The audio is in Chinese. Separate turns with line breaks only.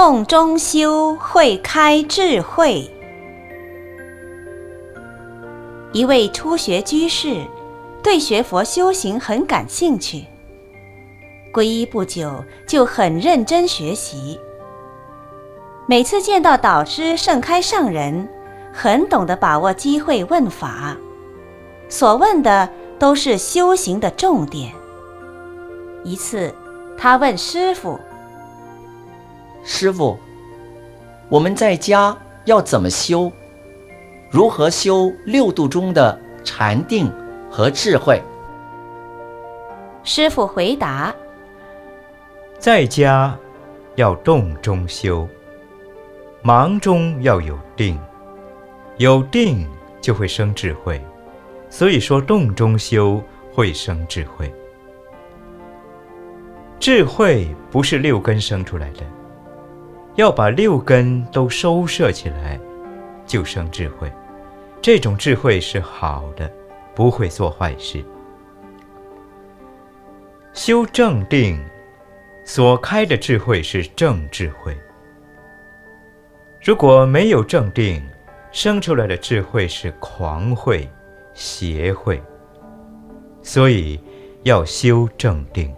洞中修会开智慧。一位初学居士对学佛修行很感兴趣，皈依不久就很认真学习。每次见到导师盛开上人，很懂得把握机会问法，所问的都是修行的重点。一次，他问师傅。
师傅，我们在家要怎么修？如何修六度中的禅定和智慧？
师傅回答：
在家要动中修，忙中要有定，有定就会生智慧。所以说，动中修会生智慧。智慧不是六根生出来的。要把六根都收摄起来，就生智慧。这种智慧是好的，不会做坏事。修正定所开的智慧是正智慧。如果没有正定，生出来的智慧是狂慧、邪慧。所以要修正定。